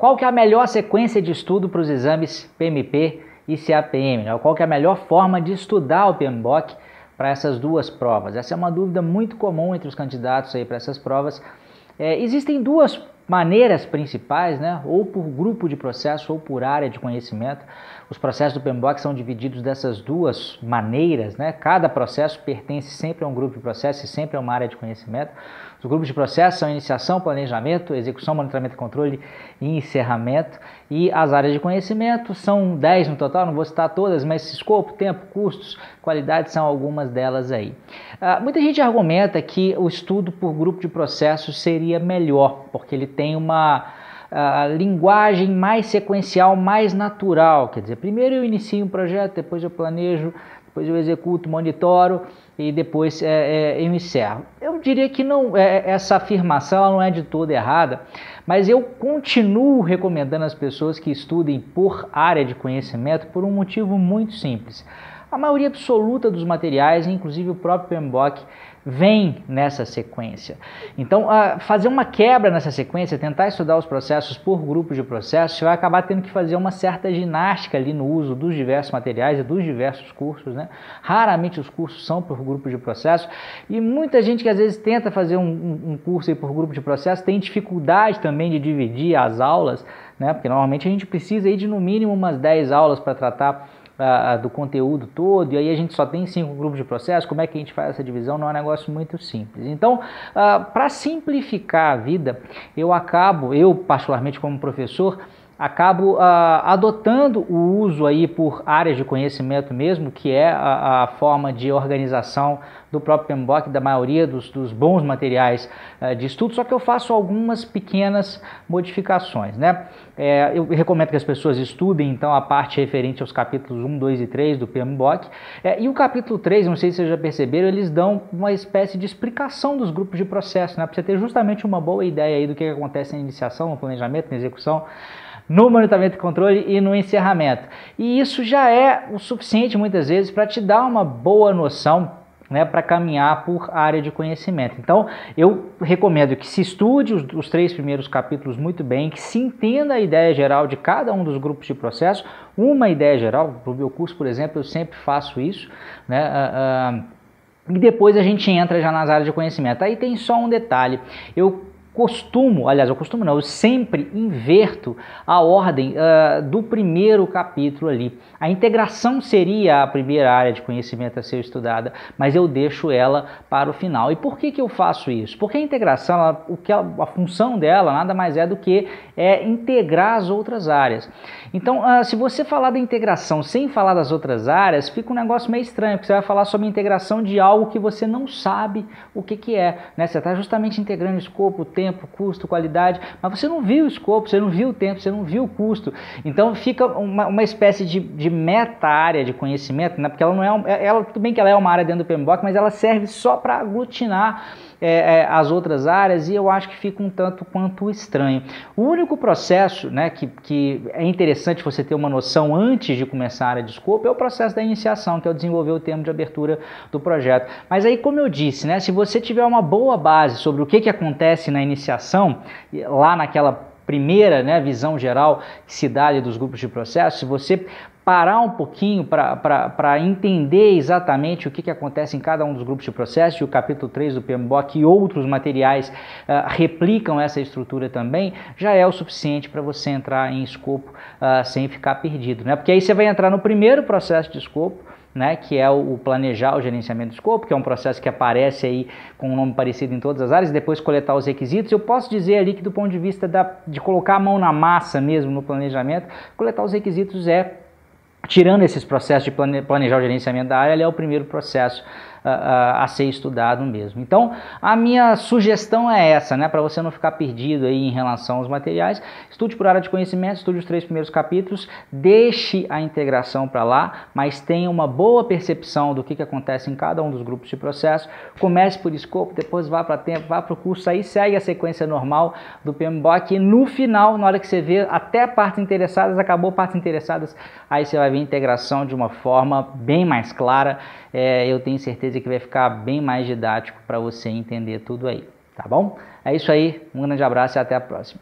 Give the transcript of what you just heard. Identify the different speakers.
Speaker 1: qual que é a melhor sequência de estudo para os exames PMP e CAPM? Né? Qual que é a melhor forma de estudar o PMBOK para essas duas provas? Essa é uma dúvida muito comum entre os candidatos aí para essas provas. É, existem duas maneiras principais, né? ou por grupo de processo ou por área de conhecimento. Os processos do PMBOK são divididos dessas duas maneiras, né? cada processo pertence sempre a um grupo de processo e sempre a uma área de conhecimento. Os grupos de processo são iniciação, planejamento, execução, monitoramento, controle e encerramento. E as áreas de conhecimento são 10 no total, não vou citar todas, mas escopo, tempo, custos, qualidade são algumas delas aí. Uh, muita gente argumenta que o estudo por grupo de processos seria melhor, porque ele tem uma uh, linguagem mais sequencial, mais natural. Quer dizer, primeiro eu inicio um projeto, depois eu planejo, depois eu executo, monitoro e depois é, é, eu encerro. Eu diria que não, é, essa afirmação não é de toda errada, mas eu continuo recomendando às pessoas que estudem por área de conhecimento por um motivo muito simples. A maioria absoluta dos materiais, inclusive o próprio PMBOK, vem nessa sequência. Então, fazer uma quebra nessa sequência, tentar estudar os processos por grupos de processos, você vai acabar tendo que fazer uma certa ginástica ali no uso dos diversos materiais e dos diversos cursos. Né? Raramente os cursos são por grupos de processos e muita gente que às vezes tenta fazer um, um, curso por grupo de processos tem dificuldade também de dividir as aulas, né? porque normalmente a gente precisa ir de no mínimo umas 10 aulas para tratar do conteúdo todo, e aí a gente só tem cinco grupos de processo, como é que a gente faz essa divisão? Não é um negócio muito simples. Então, para simplificar a vida, eu acabo, eu particularmente como professor, acabo adotando o uso aí por áreas de conhecimento mesmo, que é a, a forma de organização do próprio PMBOK, da maioria dos, dos bons materiais uh, de estudo, só que eu faço algumas pequenas modificações. Né? É, eu recomendo que as pessoas estudem então a parte referente aos capítulos 1, 2 e 3 do PMBOK. É, e o capítulo 3, não sei se vocês já perceberam, eles dão uma espécie de explicação dos grupos de processo, né? para você ter justamente uma boa ideia aí do que acontece na iniciação, no planejamento, na execução no monitoramento e controle e no encerramento. E isso já é o suficiente muitas vezes para te dar uma boa noção né, para caminhar por área de conhecimento. Então, eu recomendo que se estude os, os, três primeiros capítulos muito bem, que se entenda a ideia geral de cada um dos grupos de processo, uma ideia geral, para o meu curso, por exemplo, eu sempre faço isso, né, uh, uh, e depois a gente entra já nas áreas de conhecimento. Aí tem só um detalhe, eu costumo, aliás, eu costumo não, eu sempre inverto a ordem uh, do primeiro capítulo ali. A integração seria a primeira área de conhecimento a ser estudada, mas eu deixo ela para o final. E por que, que eu faço isso? Porque a integração, ela, o que a, a função dela nada mais é do que é integrar as outras áreas. Então, uh, se você falar da integração sem falar das outras áreas, fica um negócio meio estranho, porque você vai falar sobre a integração de algo que você não sabe o que, que é. Né? Você está justamente integrando o escopo, o tempo, custo, qualidade, mas você não viu o escopo, você não viu o tempo, você não viu o custo. Então fica uma, uma espécie de, de meta-área de conhecimento, né? porque ela não é, ela, tudo bem que ela é uma área dentro do PMBOK, mas ela serve só para aglutinar é, é, as outras áreas e eu acho que fica um tanto quanto estranho. O único processo né, que, que é interessante você ter uma noção antes de começar a área de escopo é o processo da iniciação, que é o desenvolver o termo de abertura do projeto. Mas aí, como eu disse, né, se você tiver uma boa base sobre o que, que acontece na iniciação, lá naquela primeira né, visão geral que se dá dos grupos de processo, se você parar um pouquinho para entender exatamente o que, que acontece em cada um dos grupos de processo, e o capítulo 3 do PMBOK e outros materiais uh, replicam essa estrutura também, já é o suficiente para você entrar em escopo uh, sem ficar perdido. Né? Porque aí você vai entrar no primeiro processo de escopo, né, que é o planejar o gerenciamento do escopo, que é um processo que aparece aí com um nome parecido em todas as áreas, depois coletar os requisitos. Eu posso dizer ali que do ponto de vista da, de colocar a mão na massa mesmo no planejamento, coletar os requisitos é tirando esses processos de planejar o gerenciamento da área, ele é o primeiro processo a, a, ser estudado mesmo. Então, a minha sugestão é essa, né, para você não ficar perdido aí em relação aos materiais. Estude por área de conhecimento, estude os três primeiros capítulos, deixe a integração para lá, mas tenha uma boa percepção do que, que acontece em cada um dos grupos de processo. Comece por escopo, depois vá para tempo, vá para o curso, aí segue a sequência normal do PMBOK e no final, na hora que você vê até partes interessadas, acabou partes interessadas, aí você vai ver a integração de uma forma bem mais clara. É, eu tenho certeza certeza que vai ficar bem mais didático para você entender tudo aí, tá bom? É isso aí, um grande abraço e até a próxima.